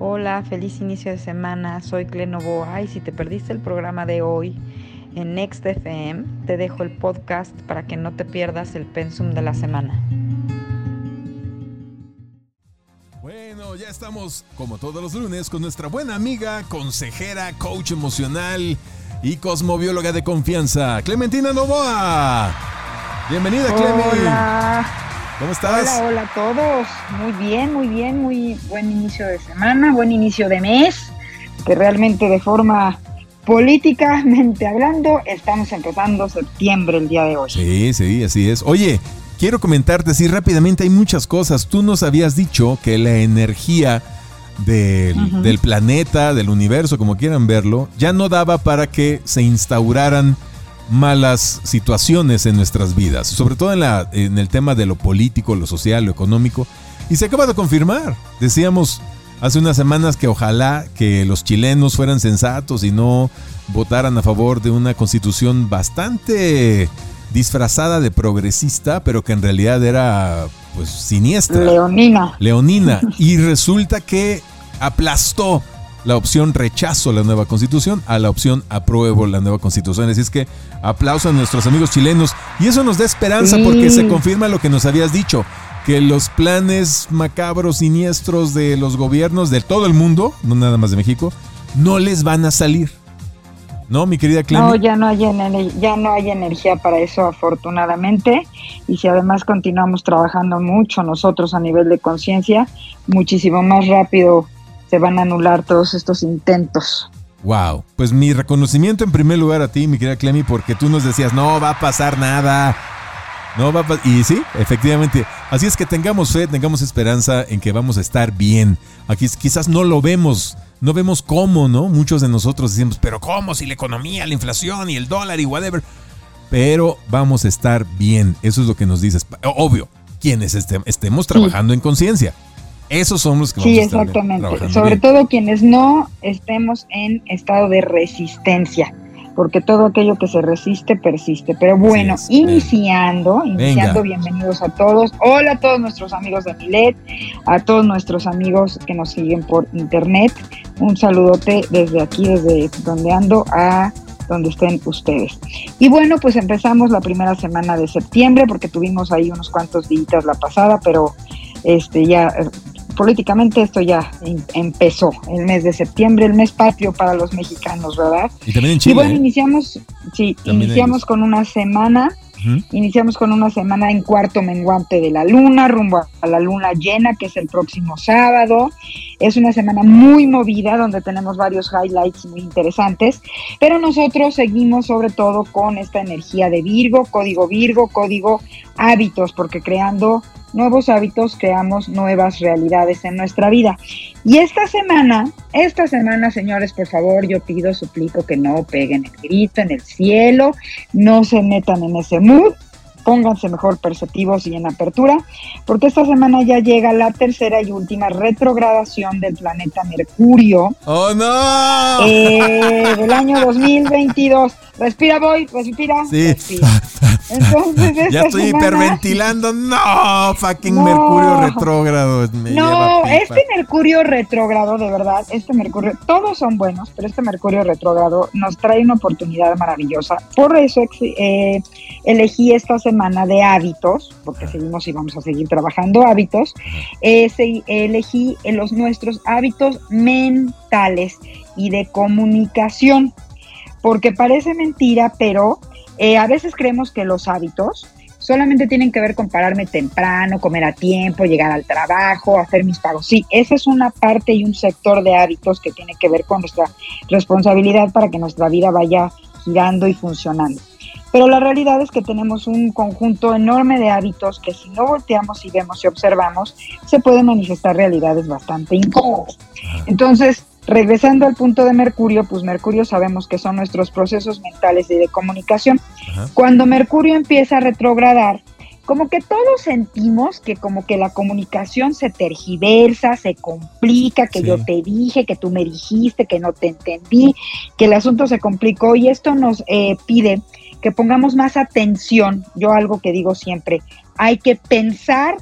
Hola, feliz inicio de semana. Soy Clenovoa y si te perdiste el programa de hoy en Next FM, te dejo el podcast para que no te pierdas el pensum de la semana. Bueno, ya estamos como todos los lunes con nuestra buena amiga, consejera, coach emocional y cosmobióloga de confianza, Clementina Novoa. Bienvenida, Clementina. ¿Cómo estás? Hola, hola a todos. Muy bien, muy bien, muy buen inicio de semana, buen inicio de mes, que realmente de forma políticamente hablando, estamos empezando septiembre el día de hoy. Sí, sí, así es. Oye, quiero comentarte así rápidamente, hay muchas cosas. Tú nos habías dicho que la energía del, del planeta, del universo, como quieran verlo, ya no daba para que se instauraran malas situaciones en nuestras vidas, sobre todo en, la, en el tema de lo político, lo social, lo económico. Y se acaba de confirmar. Decíamos hace unas semanas que ojalá que los chilenos fueran sensatos y no votaran a favor de una constitución bastante disfrazada de progresista, pero que en realidad era pues siniestra. Leonina. Leonina. Y resulta que aplastó la opción rechazo la nueva constitución a la opción apruebo la nueva constitución. Así es que aplauso a nuestros amigos chilenos. Y eso nos da esperanza Sí. porque se confirma lo que nos habías dicho, que los planes macabros, siniestros de los gobiernos de todo el mundo, no nada más de México, no les van a salir. ¿No, mi querida Clemi? No, ya no hay ya no hay energía para eso afortunadamente y si además continuamos trabajando mucho nosotros a nivel de conciencia, muchísimo más rápido se van a anular todos estos intentos. Wow, pues mi reconocimiento en primer lugar a ti, mi querida Clemi, porque tú nos decías, no va a pasar nada. No va a pa-". Y sí, efectivamente. Así es que tengamos fe, tengamos esperanza en que vamos a estar bien. Aquí quizás no lo vemos, no vemos cómo, ¿no? Muchos de nosotros decimos, pero ¿cómo? Si la economía, la inflación y el dólar y whatever. Pero vamos a estar bien. Eso es lo que nos dices. Obvio, quienes este- estemos trabajando en conciencia. Esos son los que vamos Sí, a estar bien, exactamente. Sobre bien. todo quienes no estemos en estado de resistencia, porque todo aquello que se resiste persiste. Pero bueno, es, iniciando, iniciando, bienvenidos a todos. Hola a todos nuestros amigos de Milet, a todos nuestros amigos que nos siguen por internet. Un saludote desde aquí, desde donde ando, a donde estén ustedes. Y bueno, pues empezamos la primera semana de septiembre, porque tuvimos ahí unos cuantos días la pasada, pero este ya políticamente esto ya em- empezó el mes de septiembre, el mes patrio para los mexicanos, ¿verdad? Y también en y Chile. bueno, ¿eh? iniciamos, sí, También iniciamos con una semana, iniciamos con una semana en cuarto menguante de la luna, rumbo a la luna llena, que es el próximo sábado. Es una semana muy movida, donde tenemos varios highlights muy interesantes, pero nosotros seguimos sobre todo con esta energía de Virgo, código Virgo, código hábitos, porque creando nuevos hábitos creamos nuevas realidades en nuestra vida. Y esta semana, esta semana, señores, por favor, yo pido, suplico que no peguen el grito en el cielo, no se metan en ese mood, pónganse mejor perceptivos y en apertura, porque esta semana ya llega la tercera y última retrogradación del planeta Mercurio ¡Oh, no! eh, del año 2022. Respira, voy, respira. Sí. respira. Entonces, ya estoy semana- hiperventilando. No, fucking No. Mercurio retrógrado. me No, este Mercurio retrógrado, de verdad, este Mercurio, todos son buenos, pero este Mercurio retrógrado nos trae una oportunidad maravillosa. Por eso eh, elegí esta semana de hábitos, porque seguimos y vamos a seguir trabajando hábitos. Eh, elegí eh, los nuestros hábitos mentales y de comunicación, porque parece mentira, pero eh, a veces creemos que los hábitos solamente tienen que ver con pararme temprano, comer a tiempo, llegar al trabajo, hacer mis pagos. Sí, esa es una parte y un sector de hábitos que tiene que ver con nuestra responsabilidad para que nuestra vida vaya girando y funcionando. Pero la realidad es que tenemos un conjunto enorme de hábitos que si no volteamos y vemos y observamos, se pueden manifestar realidades bastante incómodas. Entonces, regresando al punto de Mercurio, pues Mercurio sabemos que son nuestros procesos mentales y de comunicación. Ajá. Cuando Mercurio empieza a retrogradar, como que todos sentimos que como que la comunicación se tergiversa, se complica, que Sí. yo te dije, que tú me dijiste, que no te entendí, que el asunto se complicó y esto nos eh, pide que pongamos más atención. Yo algo que digo siempre, hay que pensar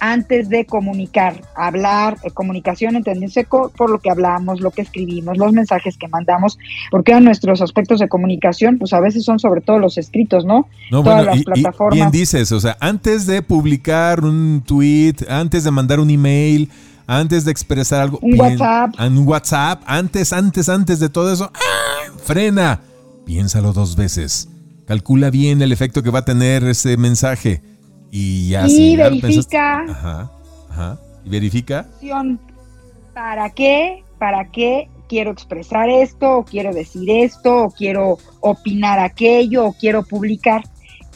antes de comunicar, hablar, eh, comunicación, entendiéndose por lo que hablamos, lo que escribimos, los mensajes que mandamos, porque nuestros aspectos de comunicación, pues a veces son sobre todo los escritos, ¿no? No, Todas las plataformas. bien dices, o sea, antes de publicar un tweet, antes de mandar un email, antes de expresar algo. Un WhatsApp. Un WhatsApp, antes, antes, antes de todo eso, ¡ah! frena. Piénsalo dos veces. Calcula bien el efecto que va a tener ese mensaje y ya y verifica. ajá, ajá. Y verifica. ¿Para qué? ¿Para qué quiero expresar esto? ¿O quiero decir esto? ¿O quiero opinar aquello? ¿O quiero publicar?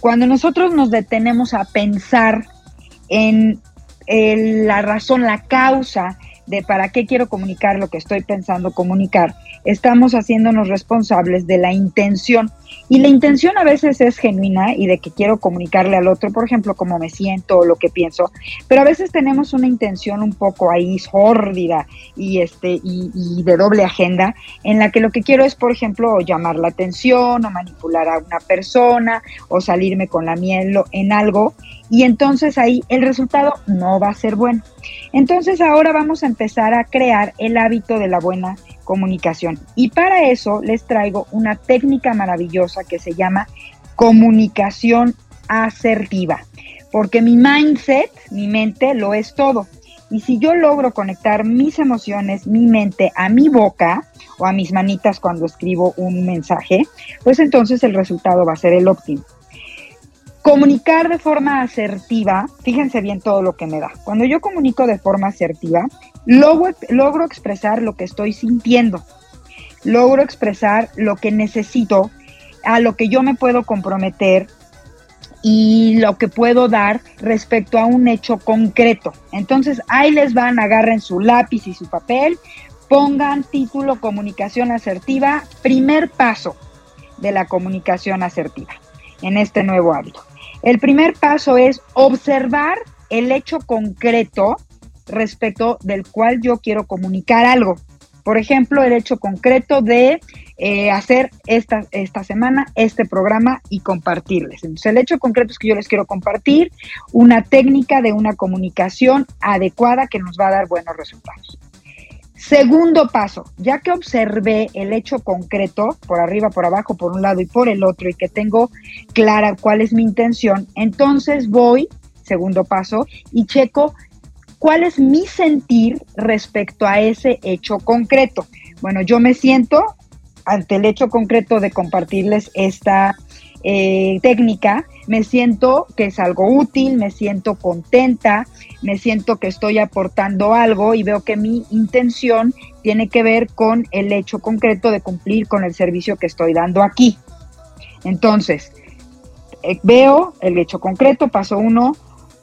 Cuando nosotros nos detenemos a pensar en la razón, la causa de para qué quiero comunicar lo que estoy pensando comunicar, estamos haciéndonos responsables de la intención. Y la intención a veces es genuina y de que quiero comunicarle al otro, por ejemplo, cómo me siento o lo que pienso, pero a veces tenemos una intención un poco ahí sórdida y, este, y, de doble agenda, en la que lo que quiero es, por ejemplo, llamar la atención o manipular a una persona o salirme con la miel en algo y entonces ahí el resultado no va a ser bueno. Entonces ahora vamos a empezar a crear el hábito de la buena comunicación. Y para eso les traigo una técnica maravillosa que se llama comunicación asertiva, porque mi mindset, mi mente, lo es todo. Y si yo logro conectar mis emociones, mi mente a mi boca o a mis manitas cuando escribo un mensaje, pues entonces el resultado va a ser el óptimo. Comunicar de forma asertiva, fíjense bien todo lo que me da. Cuando yo comunico de forma asertiva, logro, logro expresar lo que estoy sintiendo, logro expresar lo que necesito, a lo que yo me puedo comprometer y lo que puedo dar respecto a un hecho concreto. Entonces, ahí les van, agarren su lápiz y su papel, pongan título comunicación asertiva, primer paso de la comunicación asertiva en este nuevo hábito. El primer paso es observar el hecho concreto respecto del cual yo quiero comunicar algo. Por ejemplo, el hecho concreto de eh, hacer esta, esta semana este programa y compartirles. Entonces, el hecho concreto es que yo les quiero compartir una técnica de una comunicación adecuada que nos va a dar buenos resultados. Segundo paso, ya que observé el hecho concreto, por arriba, por abajo, por un lado y por el otro, y que tengo clara cuál es mi intención, entonces voy, segundo paso, y checo cuál es mi sentir respecto a ese hecho concreto. Bueno, yo me siento ante el hecho concreto de compartirles esta eh, técnica, me siento que es algo útil, me siento contenta, me siento que estoy aportando algo y veo que mi intención tiene que ver con el hecho concreto de cumplir con el servicio que estoy dando aquí. Entonces, eh, veo el hecho concreto, paso uno,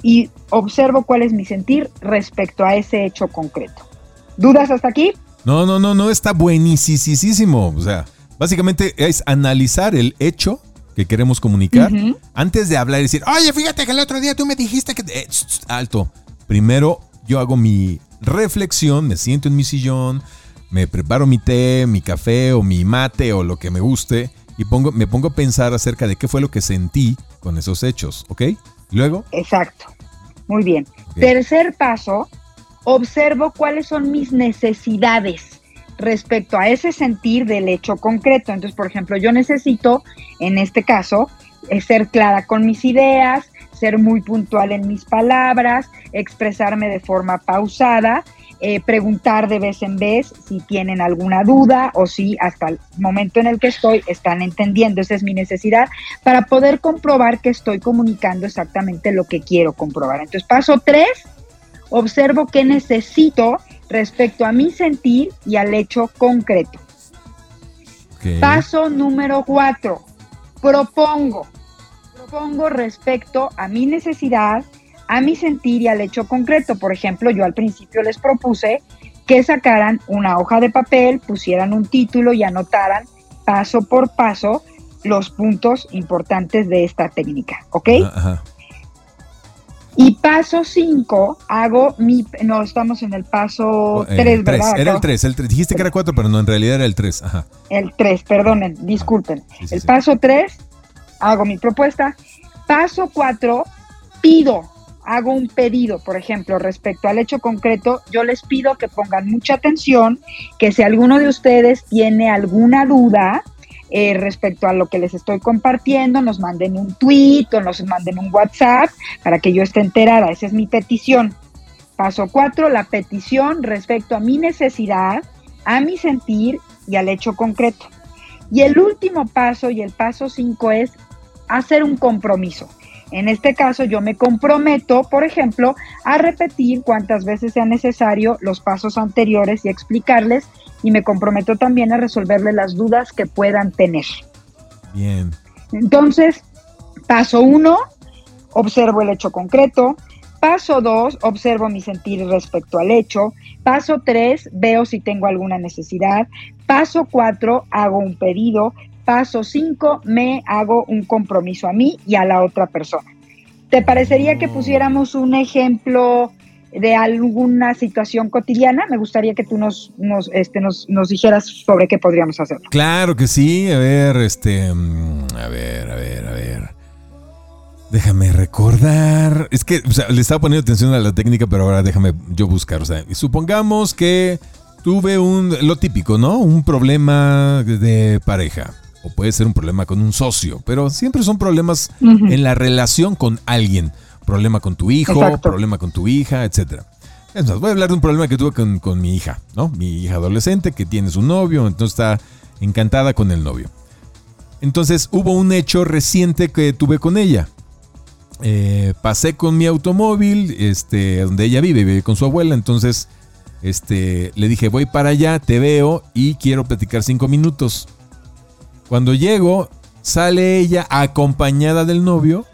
y observo cuál es mi sentir respecto a ese hecho concreto. ¿Dudas hasta aquí? No, no, no, no, está buenísimo. O sea, básicamente es analizar el hecho que queremos comunicar antes de hablar y decir, oye, fíjate que el otro día tú me dijiste que... Eh, alto. Primero yo hago mi reflexión, me siento en mi sillón, me preparo mi té, mi café o mi mate o lo que me guste y pongo, me pongo a pensar acerca de qué fue lo que sentí con esos hechos, ¿ok? Luego. Exacto. Muy bien. Tercer paso, observo cuáles son mis necesidades respecto a ese sentir del hecho concreto. Entonces, por ejemplo, yo necesito, en este caso, eh, ser clara con mis ideas, ser muy puntual en mis palabras, expresarme de forma pausada, eh, preguntar de vez en vez si tienen alguna duda o si hasta el momento en el que estoy están entendiendo. Esa es mi necesidad para poder comprobar que estoy comunicando exactamente lo que quiero comprobar. Entonces, paso tres, observo qué necesito respecto a mi sentir y al hecho concreto. Paso número cuatro, propongo. Propongo respecto a mi necesidad, a mi sentir y al hecho concreto. Por ejemplo, yo al principio les propuse que sacaran una hoja de papel, pusieran un título y anotaran paso por paso los puntos importantes de esta técnica, ¿ok? Ajá. Y paso 5, hago mi. No, estamos en el paso 3, ¿verdad? Era el 3, el 3. Dijiste que era 4, pero no, en realidad era el 3. Ajá. El 3, perdonen, disculpen. el paso 3, hago mi propuesta. Paso 4, pido hago un pedido, por ejemplo, respecto al hecho concreto, yo les pido que pongan mucha atención, que si alguno de ustedes tiene alguna duda, eh, respecto a lo que les estoy compartiendo, nos manden un tweet o nos manden un WhatsApp para que yo esté enterada. Esa es mi petición. Paso cuatro, la petición respecto a mi necesidad, a mi sentir y al hecho concreto. Y el último paso y el paso cinco es hacer un compromiso. En este caso yo me comprometo, por ejemplo, a repetir cuantas veces sea necesario los pasos anteriores y explicarles y me comprometo también a resolverle las dudas que puedan tener. Bien. Entonces, paso uno, observo el hecho concreto. Paso dos, observo mi sentir respecto al hecho. Paso tres, veo si tengo alguna necesidad. Paso cuatro, hago un pedido. Paso cinco, me hago un compromiso a mí y a la otra persona. ¿Te parecería que pusiéramos un ejemplo de alguna situación cotidiana, me gustaría que tú nos, nos, este, nos, nos dijeras sobre qué podríamos hacer. Claro que sí, a ver, este, mm, a ver, a ver, a ver. Déjame recordar. Es que o sea, le estaba poniendo atención a la técnica, pero ahora déjame yo buscar. O sea, supongamos que tuve un, lo típico, ¿no? Un problema de pareja. O puede ser un problema con un socio, pero siempre son problemas en la relación con alguien problema con tu hijo, problema con tu hija, etc. Es más, voy a hablar de un problema que tuve con, mi hija, ¿no? Mi hija adolescente que tiene su novio, entonces está encantada con el novio. Entonces hubo un hecho reciente que tuve con ella. Eh, pasé con mi automóvil, este, donde ella vive, vive con su abuela, entonces este, le dije, voy para allá, te veo y quiero platicar cinco minutos. Cuando llego, sale ella acompañada del novio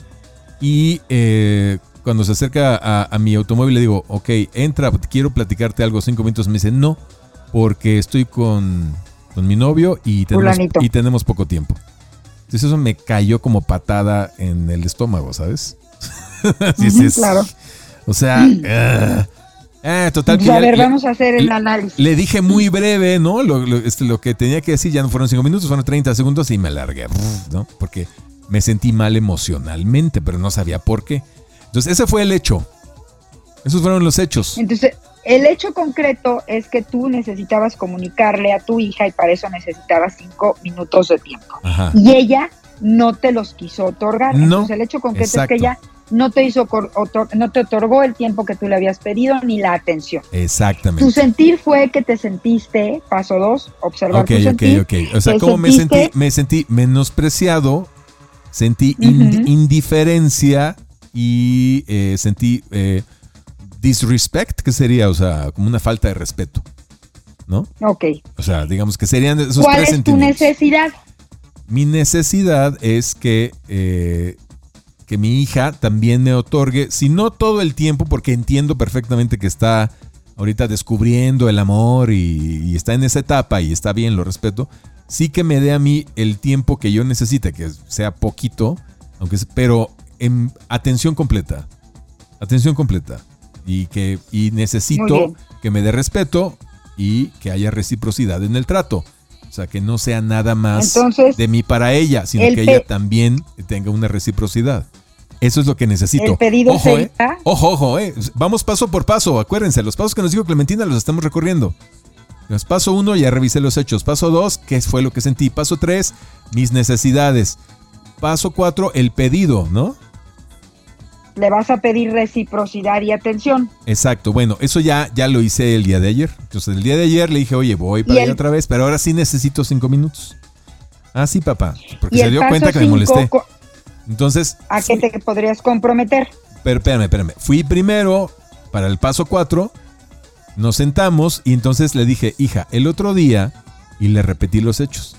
y eh, cuando se acerca a, mi automóvil le digo, ok, entra, quiero platicarte algo, cinco minutos. Me dice, no, porque estoy con, mi novio y tenemos, y tenemos poco tiempo. Entonces eso me cayó como patada en el estómago, ¿sabes? sí, sí, claro. O sea, total. a ver, vamos a hacer el análisis. Le dije muy breve, ¿no? Lo, este, lo, que tenía que decir ya no fueron cinco minutos, fueron 30 segundos y me alargué, ¿no? Porque me sentí mal emocionalmente, pero no sabía por qué. Entonces, ese fue el hecho. Esos fueron los hechos. Entonces, el hecho concreto es que tú necesitabas comunicarle a tu hija y para eso necesitabas cinco minutos de tiempo. Y ella no te los quiso otorgar. No, Entonces, el hecho concreto es que ella no te hizo no te otorgó el tiempo que tú le habías pedido ni la atención. Exactamente. Tu sentir fue que te sentiste, paso dos, observar tu sentir. Ok, ok, O sea, ¿cómo me sentí? Me sentí menospreciado Sentí indiferencia y eh, sentí eh, disrespect, que sería, o sea, como una falta de respeto. ¿No? Ok. O sea, digamos que serían esos ¿Cuál es tu necesidad? Mi necesidad es que, eh, que mi hija también me otorgue, si no todo el tiempo, porque entiendo perfectamente que está ahorita descubriendo el amor y, está en esa etapa y está bien, lo respeto, sí que me dé a mí el tiempo que yo necesite, que sea poquito, aunque pero en atención completa. Atención completa. Y que y necesito que me dé respeto y que haya reciprocidad en el trato. O sea, que no sea nada más de mí para ella, sino que ella también tenga una reciprocidad. Eso es lo que necesito. El pedido ojo, eh. ojo, ojo, eh. Vamos paso por paso, acuérdense, los pasos que nos dijo Clementina los estamos recorriendo. Paso 1, ya revisé los hechos. Paso 2, qué fue lo que sentí. Paso 3, mis necesidades. Paso 4, el pedido, ¿no? Le vas a pedir reciprocidad y atención. Exacto, bueno, eso ya, ya lo hice el día de ayer. Entonces el día de ayer le dije, oye, voy para allá otra vez, pero ahora sí necesito cinco minutos. Ah, sí, papá, porque se dio cuenta que me molesté. Entonces... ¿A qué te podrías comprometer? Pero espérame, espérame. Fui primero para el paso 4 nos sentamos y entonces le dije, hija, el otro día, y le repetí los hechos.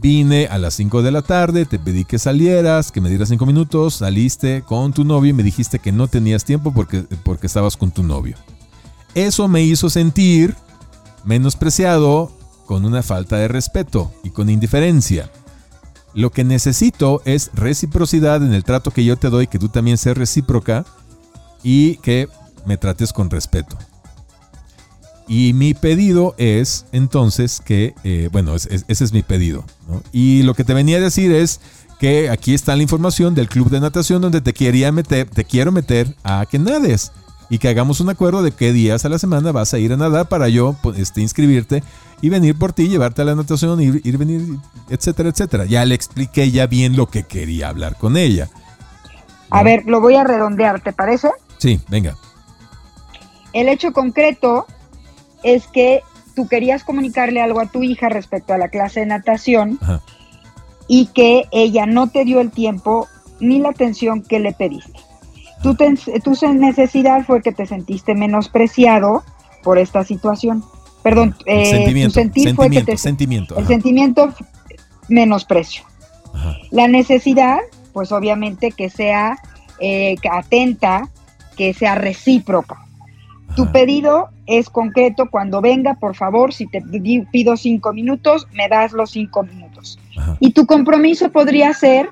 Vine a las 5 de la tarde, te pedí que salieras, que me dieras 5 minutos, saliste con tu novio y me dijiste que no tenías tiempo porque, porque estabas con tu novio. Eso me hizo sentir menospreciado, con una falta de respeto y con indiferencia. Lo que necesito es reciprocidad en el trato que yo te doy, que tú también seas recíproca y que me trates con respeto. Y mi pedido es entonces que, eh, bueno, ese es mi pedido. Y lo que te venía a decir es que aquí está la información del club de natación donde te quería meter, te quiero meter a que nades y que hagamos un acuerdo de qué días a la semana vas a ir a nadar para yo pues, este, inscribirte y venir por ti, llevarte a la natación, ir, ir, venir, etcétera, etcétera. Ya le expliqué ya bien lo que quería hablar con ella. A ver, lo voy a redondear, ¿te parece? Sí, venga. El hecho concreto es que tú querías comunicarle algo a tu hija respecto a la clase de natación y que ella no te dio el tiempo ni la atención que le pediste. Tu, tu necesidad fue que te sentiste menospreciado por esta situación. Perdón, eh, tu sentir fue que te sentimiento, el sentimiento menosprecio. La necesidad, pues obviamente que sea eh, atenta, que sea recíproca. Tu pedido es concreto. Cuando venga, por favor, si te pido cinco minutos, me das los cinco minutos. Y tu compromiso podría ser,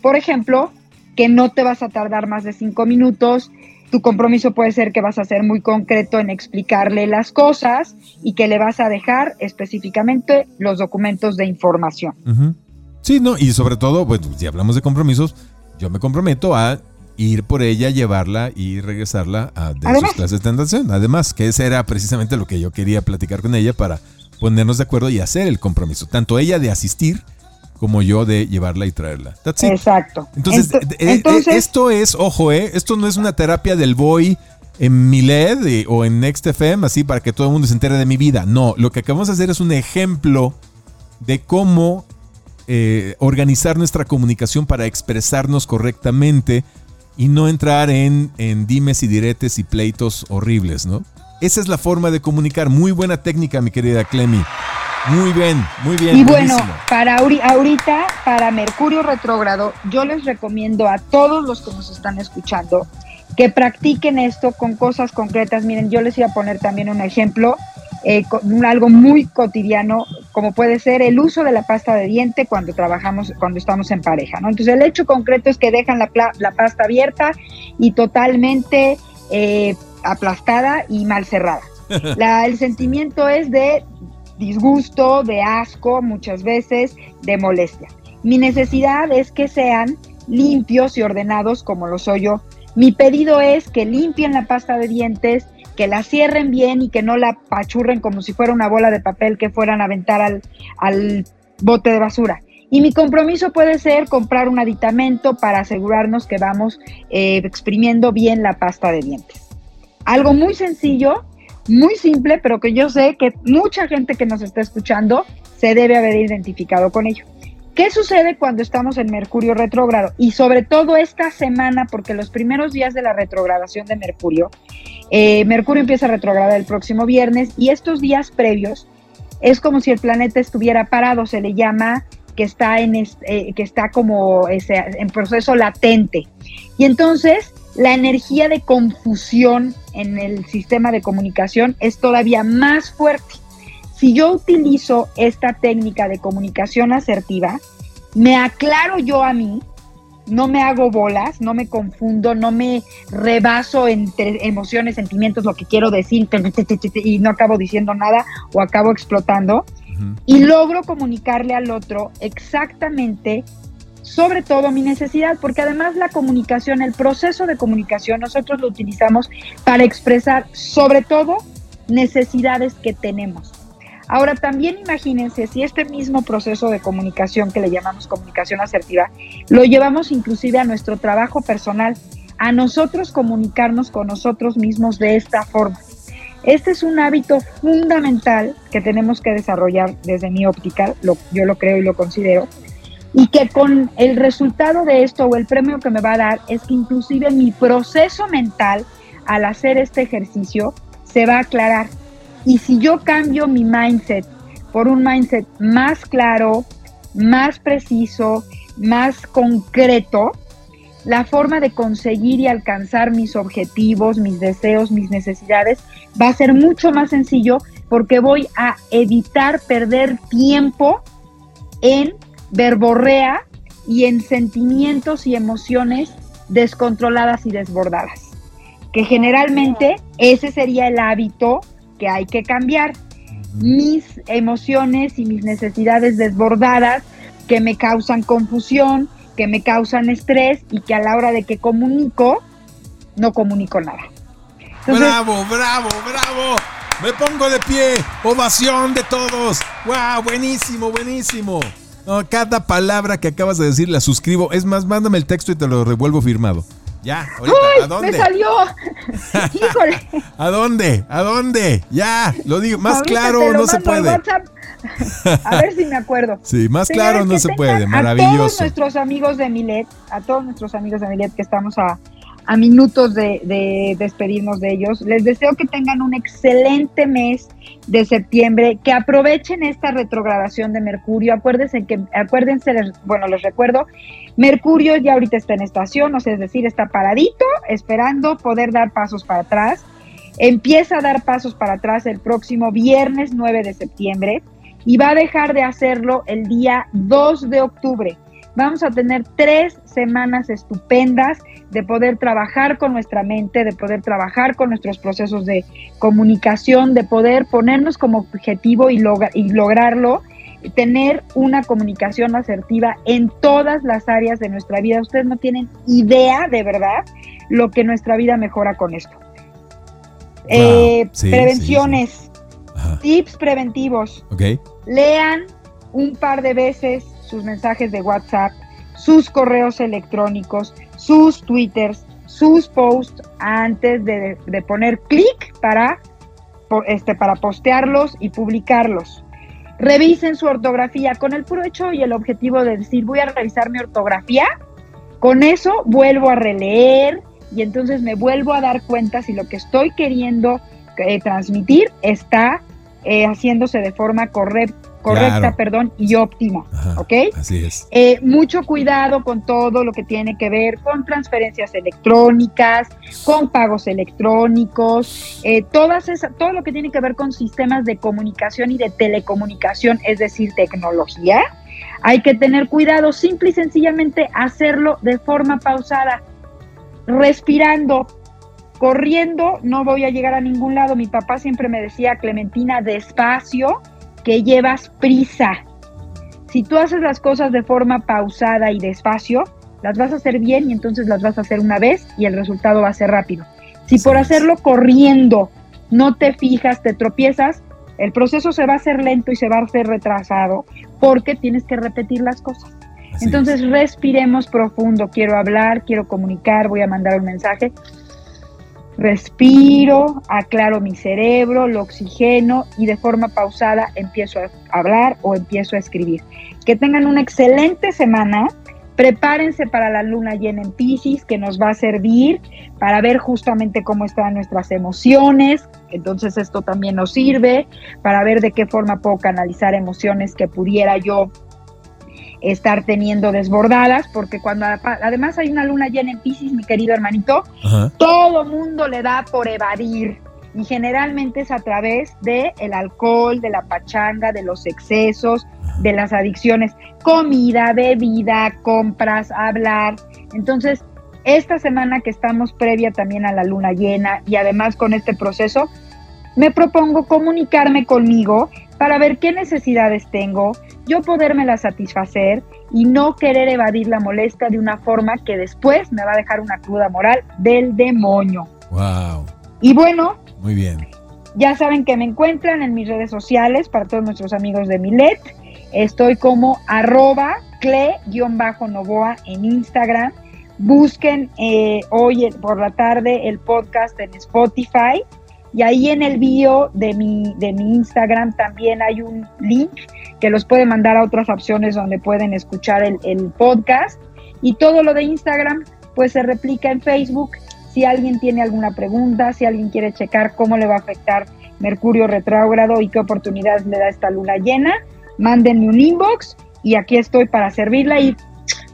por ejemplo, que no te vas a tardar más de cinco minutos. Tu compromiso puede ser que vas a ser muy concreto en explicarle las cosas y que le vas a dejar específicamente los documentos de información. Sí, no, y sobre todo, pues si hablamos de compromisos, yo me comprometo a ir por ella, llevarla y regresarla a de sus clases de natación. Además, que ese era precisamente lo que yo quería platicar con ella para ponernos de acuerdo y hacer el compromiso. Tanto ella de asistir como yo de llevarla y traerla. Exacto. Entonces, eh, eh, esto es, ojo, eh, esto no es una terapia del boy en mi LED o en Next FM, así para que todo el mundo se entere de mi vida. No, lo que acabamos de hacer es un ejemplo de cómo organizar nuestra comunicación para expresarnos correctamente y no entrar en, en dimes y diretes y pleitos horribles, ¿no? Esa es la forma de comunicar. Muy buena técnica, mi querida Clemi. Muy bien, muy bien. Y bueno, para ahorita, para Mercurio retrógrado, yo les recomiendo a todos los que nos están escuchando que practiquen esto con cosas concretas. Miren, yo les iba a poner también un ejemplo, eh, algo muy cotidiano, como puede ser el uso de la pasta de diente cuando trabajamos, cuando estamos en pareja, ¿no? Entonces, el hecho concreto es que dejan la, la pasta abierta y totalmente eh, aplastada y mal cerrada. el sentimiento es de disgusto, de asco, muchas veces de molestia. Mi necesidad es que sean limpios y ordenados como lo soy yo. Mi pedido es que limpien la pasta de dientes, que la cierren bien y que no la pachurren como si fuera una bola de papel que fueran a aventar al, al bote de basura. Y mi compromiso puede ser comprar un aditamento para asegurarnos que vamos eh, exprimiendo bien la pasta de dientes. Algo muy sencillo, muy simple, pero que yo sé que mucha gente que nos está escuchando se debe haber identificado con ello. ¿Qué sucede cuando estamos en Mercurio retrógrado? Y sobre todo esta semana, porque los primeros días de la retrogradación de Mercurio, eh, Mercurio empieza a retrogradar el próximo viernes y estos días previos es como si el planeta estuviera parado, se le llama que está en eh, que está como en proceso latente. Y entonces la energía de confusión en el sistema de comunicación es todavía más fuerte. Si yo utilizo esta técnica de comunicación asertiva, me aclaro yo a mí, no me hago bolas, no me confundo, no me rebaso entre emociones, sentimientos, lo que quiero decir, y no acabo diciendo nada o acabo explotando, y logro comunicarle al otro exactamente sobre todo mi necesidad, porque además la comunicación, el proceso de comunicación, nosotros lo utilizamos para expresar sobre todo necesidades que tenemos. Ahora también imagínense si este mismo proceso de comunicación que le llamamos comunicación asertiva, lo llevamos inclusive a nuestro trabajo personal, a nosotros comunicarnos con nosotros mismos de esta forma. Este es un hábito fundamental que tenemos que desarrollar desde mi óptica, lo, yo lo creo y lo considero, y que con el resultado de esto o el premio que me va a dar es que inclusive mi proceso mental al hacer este ejercicio se va a aclarar. Y si yo cambio mi mindset por un mindset más claro, más preciso, más concreto, la forma de conseguir y alcanzar mis objetivos, mis deseos, mis necesidades va a ser mucho más sencillo porque voy a evitar perder tiempo en verborrea y en sentimientos y emociones descontroladas y desbordadas. Que generalmente ese sería el hábito que hay que cambiar. Mis emociones y mis necesidades desbordadas que me causan confusión, que me causan estrés y que a la hora de que comunico, no comunico nada. bravo, bravo, bravo. Me pongo de pie. Ovación de todos. ¡Wow! Buenísimo, buenísimo. cada palabra que acabas de decir la suscribo. Es más, mándame el texto y te lo revuelvo firmado. Ya, ahorita, ¿a dónde? ¡Me salió! ¡Híjole! ¿A dónde? ¿A dónde? Ya, lo digo, más claro no se puede. A ver si me acuerdo. Sí, más claro no se puede, maravilloso. A todos nuestros amigos de Milet, a todos nuestros amigos de Milet que estamos a, a minutos de, despedirnos de ellos. Les deseo que tengan un excelente mes de septiembre, que aprovechen esta retrogradación de Mercurio. Acuérdense que, acuérdense, bueno, les recuerdo, Mercurio ya ahorita está en estación, o sea, es decir, está paradito, esperando poder dar pasos para atrás. Empieza a dar pasos para atrás el próximo viernes 9 de septiembre y va a dejar de hacerlo el día 2 de octubre. Vamos a tener tres semanas estupendas de poder trabajar con nuestra mente, de poder trabajar con nuestros procesos de comunicación, de poder ponernos como objetivo y, y lograrlo, tener una comunicación asertiva en todas las áreas de nuestra vida. Ustedes no tienen idea de verdad lo que nuestra vida mejora con esto. Eh, prevenciones, tips preventivos. Lean un par de veces sus mensajes de WhatsApp, sus correos electrónicos, sus twitters, sus posts antes de, poner clic para, este, para postearlos y publicarlos. Revisen su ortografía con el puro y el objetivo de decir voy a revisar mi ortografía. Con eso vuelvo a releer y entonces me vuelvo a dar cuenta si lo que estoy queriendo eh, transmitir está eh, haciéndose de forma correcta correcta, perdón, y óptima, ¿ok? Así es. Eh, mucho cuidado con todo lo que tiene que ver con transferencias electrónicas, con pagos electrónicos, eh, todas esas, todo lo que tiene que ver con sistemas de comunicación y de telecomunicación, es decir, tecnología. Hay que tener cuidado, simple y sencillamente hacerlo de forma pausada, respirando, corriendo, no voy a llegar a ningún lado. Mi papá siempre me decía, Clementina, despacio, que llevas prisa. Si tú haces las cosas de forma pausada y despacio, las vas a hacer bien y entonces las vas a hacer una vez y el resultado va a ser rápido. Si por hacerlo corriendo no te fijas, te tropiezas, el proceso se va a hacer lento y se va a hacer retrasado porque tienes que repetir las cosas. entonces respiremos profundo, quiero hablar, quiero comunicar, voy a mandar un mensaje respiro, aclaro mi cerebro, lo oxigeno y de forma pausada empiezo a hablar o empiezo a escribir. Que tengan una excelente semana. Prepárense para la luna llena en Pisces, que nos va a servir para ver justamente cómo están nuestras emociones. Entonces esto también nos sirve para ver de qué forma puedo canalizar emociones que pudiera yo estar teniendo desbordadas, porque cuando además hay una luna llena en Pisces, mi querido hermanito, todo mundo le da por evadir. Y generalmente es a través de el alcohol, de la pachanga, de los excesos, de las adicciones, comida, bebida, compras, hablar. Entonces, esta semana que estamos previa también a la luna llena y además con este proceso, me propongo comunicarme conmigo para ver qué necesidades tengo, yo podérmela satisfacer y no querer evadir la molestia de una forma que después me va a dejar una cruda moral del demonio. Wow. Y bueno, muy bien. Ya saben que me encuentran en mis redes sociales para todos nuestros amigos de Milet. Estoy como arroba cle-novoa en Instagram. Busquen eh, hoy por la tarde el podcast en Spotify y ahí en el bio de mi, de mi Instagram también hay un link que los puede mandar a otras opciones donde pueden escuchar el, el podcast. Y todo lo de Instagram pues se replica en Facebook. Si alguien tiene alguna pregunta, si alguien quiere checar cómo le va a afectar Mercurio retrógrado y qué oportunidades le da esta luna llena, mándenme un inbox y aquí estoy para servirla. Y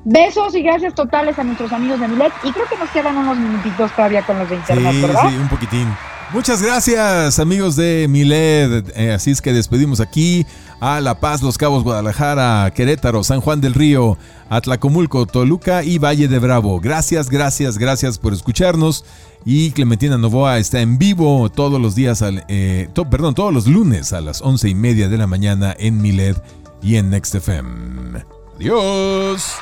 besos y gracias totales a nuestros amigos de Milet. Y creo que nos quedan unos minutitos todavía con los de internet, ¿verdad? Sí, un poquitín. Muchas gracias amigos de Miled. Eh, así es que despedimos aquí a La Paz, Los Cabos, Guadalajara, Querétaro, San Juan del Río, Atlacomulco, Toluca y Valle de Bravo. Gracias, gracias, gracias por escucharnos. Y Clementina Novoa está en vivo todos los días, al, eh, perdón, todos los lunes a las once y media de la mañana en Miled y en NextFM. Adiós.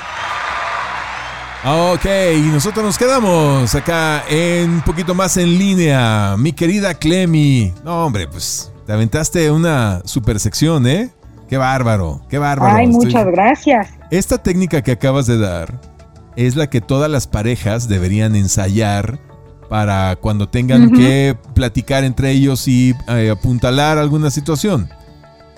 Ok, y nosotros nos quedamos acá en un poquito más en línea. Mi querida Clemi. No, hombre, pues te aventaste una super sección, ¿eh? Qué bárbaro, qué bárbaro. Ay, muchas gracias. Esta técnica que acabas de dar es la que todas las parejas deberían ensayar para cuando tengan que platicar entre ellos y eh, apuntalar alguna situación.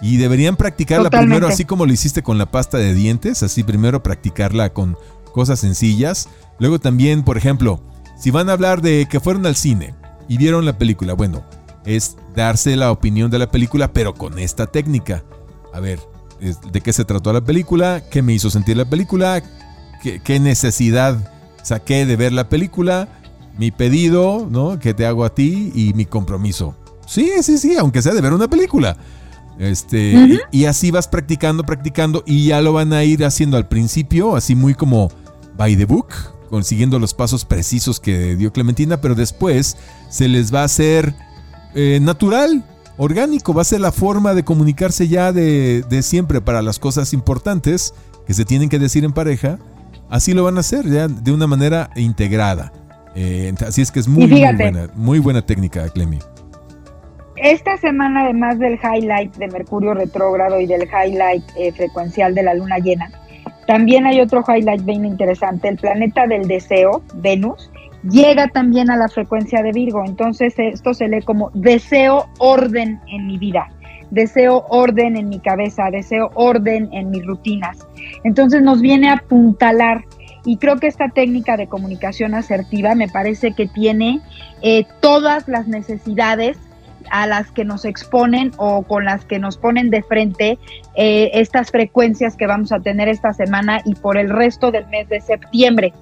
Y deberían practicarla primero así como lo hiciste con la pasta de dientes, así primero practicarla con cosas sencillas. Luego también, por ejemplo, si van a hablar de que fueron al cine y vieron la película, bueno, es darse la opinión de la película, pero con esta técnica. A ver, ¿de qué se trató la película? ¿Qué me hizo sentir la película? ¿Qué, necesidad saqué de ver la película? Mi pedido, ¿no? Que te hago a ti y mi compromiso. Sí, sí, sí, aunque sea de ver una película. Este, y, así vas practicando, practicando y ya lo van a ir haciendo al principio, así muy como by the book, consiguiendo los pasos precisos que dio Clementina, pero después se les va a hacer eh, natural, orgánico, va a ser la forma de comunicarse ya de, siempre para las cosas importantes que se tienen que decir en pareja, así lo van a hacer ya de una manera integrada. Eh, así es que es muy, muy buena, muy buena técnica, Clemi. Esta semana, además del highlight de Mercurio retrógrado y del highlight eh, frecuencial de la luna llena, también hay otro highlight bien interesante. El planeta del deseo, Venus, llega también a la frecuencia de Virgo. Entonces esto se lee como deseo orden en mi vida, deseo orden en mi cabeza, deseo orden en mis rutinas. Entonces nos viene a apuntalar. Y creo que esta técnica de comunicación asertiva me parece que tiene eh, todas las necesidades a las que nos exponen o con las que nos ponen de frente eh, estas frecuencias que vamos a tener esta semana y por el resto del mes de septiembre.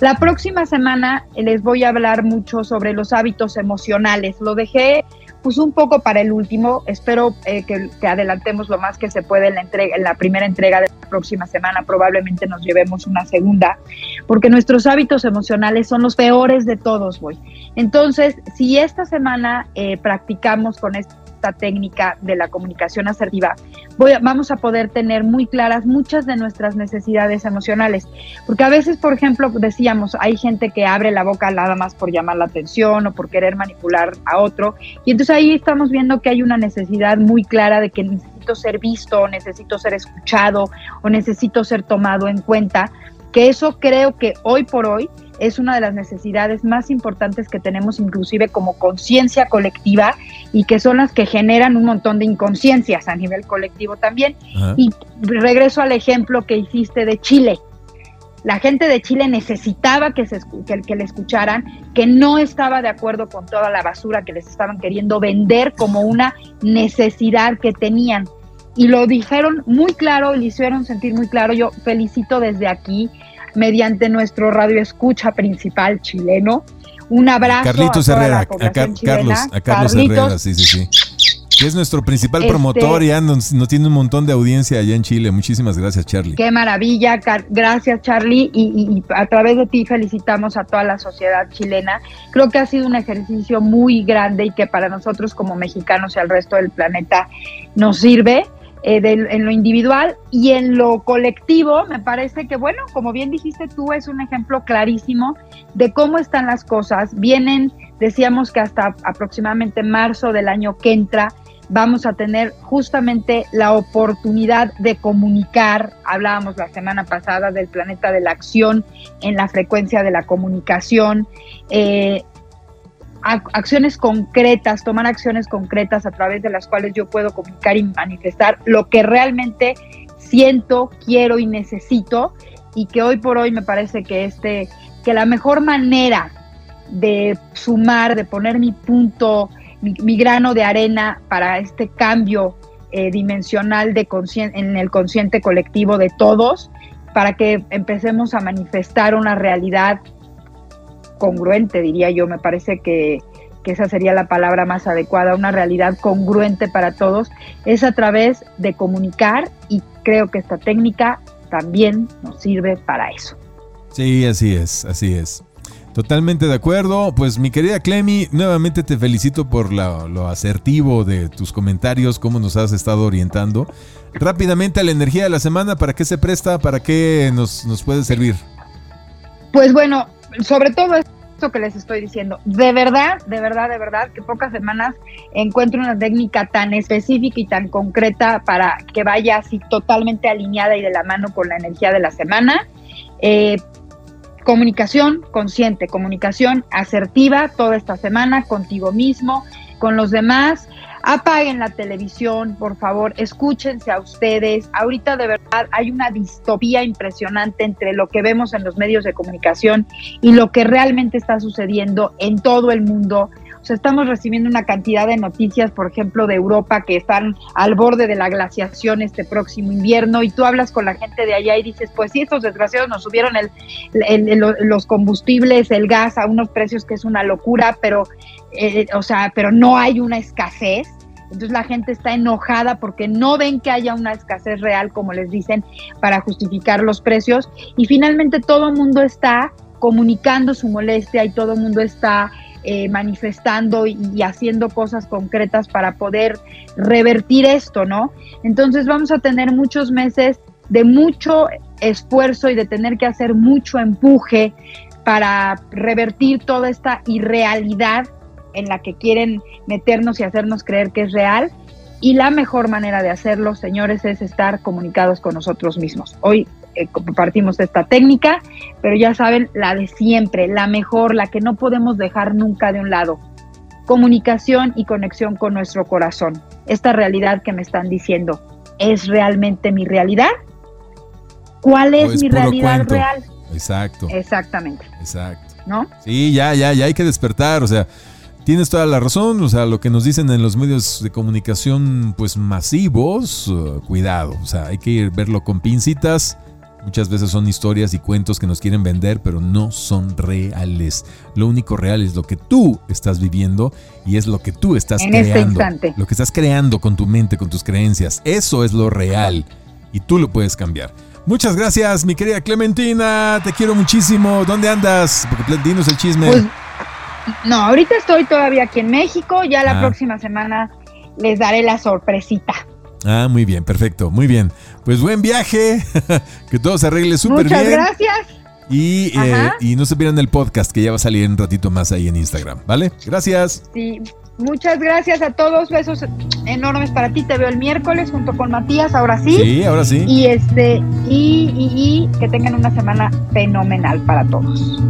La próxima semana les voy a hablar mucho sobre los hábitos emocionales. Lo dejé pues un poco para el último. Espero eh, que, adelantemos lo más que se puede en la, entrega, en la primera entrega de la próxima semana. Probablemente nos llevemos una segunda, porque nuestros hábitos emocionales son los peores de todos, voy. Entonces, si esta semana eh, practicamos con técnica de la comunicación asertiva, vamos a poder tener muy claras muchas de nuestras necesidades emocionales. Porque a veces, por ejemplo, decíamos, hay gente que abre la boca nada más por llamar la atención o por querer manipular a otro. Y entonces ahí estamos viendo que hay una necesidad muy clara de que necesito ser visto, o necesito ser escuchado o necesito ser tomado en cuenta. Que eso creo que hoy por hoy es una de las necesidades más importantes que tenemos inclusive como conciencia colectiva y que son las que generan un montón de inconsciencias a nivel colectivo también. Y regreso al ejemplo que hiciste de Chile. La gente de Chile necesitaba que, se, que, que le escucharan, que no estaba de acuerdo con toda la basura que les estaban queriendo vender como una necesidad que tenían. Y lo dijeron muy claro, y lo hicieron sentir muy claro. Yo felicito desde aquí mediante nuestro radio escucha principal chileno. Un abrazo Carlitos a Herrera, a, Carlos, a Carlos Herrera, sí, sí, sí. Que es nuestro principal este, promotor y ya nos, tiene un montón de audiencia allá en Chile. Muchísimas gracias, Charlie. Qué maravilla, gracias, Charlie. Y, y, a través de ti felicitamos a toda la sociedad chilena. Creo que ha sido un ejercicio muy grande y que para nosotros como mexicanos y al resto del planeta nos sirve. Eh, en lo individual y en lo colectivo, me parece que, bueno, como bien dijiste tú, es un ejemplo clarísimo de cómo están las cosas. Vienen, decíamos que hasta aproximadamente marzo del año que entra, vamos a tener justamente la oportunidad de comunicar, hablábamos la semana pasada del planeta de la acción en la frecuencia de la comunicación, eh, acciones concretas, tomar acciones concretas a través de las cuales yo puedo comunicar y manifestar lo que realmente siento, quiero y necesito y que hoy por hoy me parece que este que la mejor manera de sumar, de poner mi punto, mi, grano de arena para este cambio eh, dimensional de en el consciente colectivo de todos, para que empecemos a manifestar una realidad congruente, diría yo. Me parece que, esa sería la palabra más adecuada, una realidad congruente para todos, es a través de comunicar y creo que esta técnica también nos sirve para eso. Sí, así es, así es. Totalmente de acuerdo. Pues mi querida Clemi, nuevamente te felicito por lo asertivo de tus comentarios, cómo nos has estado orientando. Rápidamente a la energía de la semana, ¿para qué se presta? ¿Para qué nos, nos puede servir? Pues bueno, sobre todo esto que les estoy diciendo. De verdad, de verdad, de verdad, que pocas semanas encuentro una técnica tan específica y tan concreta para que vaya así totalmente alineada y de la mano con la energía de la semana. Eh, comunicación consciente, comunicación asertiva toda esta semana contigo mismo, con los demás Apaguen la televisión, por favor, escúchense a ustedes. Ahorita de verdad hay una distopía impresionante entre lo que vemos en los medios de comunicación y lo que realmente está sucediendo en todo el mundo. O sea, estamos recibiendo una cantidad de noticias, por ejemplo, de Europa que están al borde de la glaciación este próximo invierno y tú hablas con la gente de allá y dices, pues sí, estos desgraciados nos subieron el, los combustibles, el gas a unos precios que es una locura, pero, eh, o sea, pero no hay una escasez. Entonces la gente está enojada porque no ven que haya una escasez real, como les dicen, para justificar los precios. Y finalmente todo el mundo está comunicando su molestia y todo el mundo está eh, manifestando y, haciendo cosas concretas para poder revertir esto, ¿no? Entonces vamos a tener muchos meses de mucho esfuerzo y de tener que hacer mucho empuje para revertir toda esta irrealidad en la que quieren meternos y hacernos creer que es real. Y la mejor manera de hacerlo, señores, es estar comunicados con nosotros mismos. Hoy eh, compartimos esta técnica, pero ya saben, la de siempre, la mejor, la que no podemos dejar nunca de un lado. Comunicación y conexión con nuestro corazón. Esta realidad que me están diciendo, ¿es realmente mi realidad? ¿Cuál es, mi realidad real? Exacto. Exactamente. Exacto. ¿No? Sí, ya, ya, ya hay que despertar. O sea, Tienes toda la razón, o sea, lo que nos dicen en los medios de comunicación pues masivos, uh, cuidado, o sea, hay que verlo con pincitas. Muchas veces son historias y cuentos que nos quieren vender, pero no son reales. Lo único real es lo que tú estás viviendo y es lo que tú estás en este creando. Este instante. Lo que estás creando con tu mente, con tus creencias. Eso es lo real y tú lo puedes cambiar. Muchas gracias, mi querida Clementina. Te quiero muchísimo. ¿Dónde andas? Porque dinos el chisme. Pues, no, ahorita estoy todavía aquí en México, ya la ah. próxima semana les daré la sorpresita. Ah, muy bien, perfecto, muy bien. Pues buen viaje, que todo se arregle súper bien. Muchas gracias. Y, eh, y, no se pierdan el podcast que ya va a salir un ratito más ahí en Instagram, ¿vale? Gracias. Sí, muchas gracias a todos, besos enormes para ti. Te veo el miércoles junto con Matías, ahora sí. Sí, ahora sí. Y este, y, y, y que tengan una semana fenomenal para todos.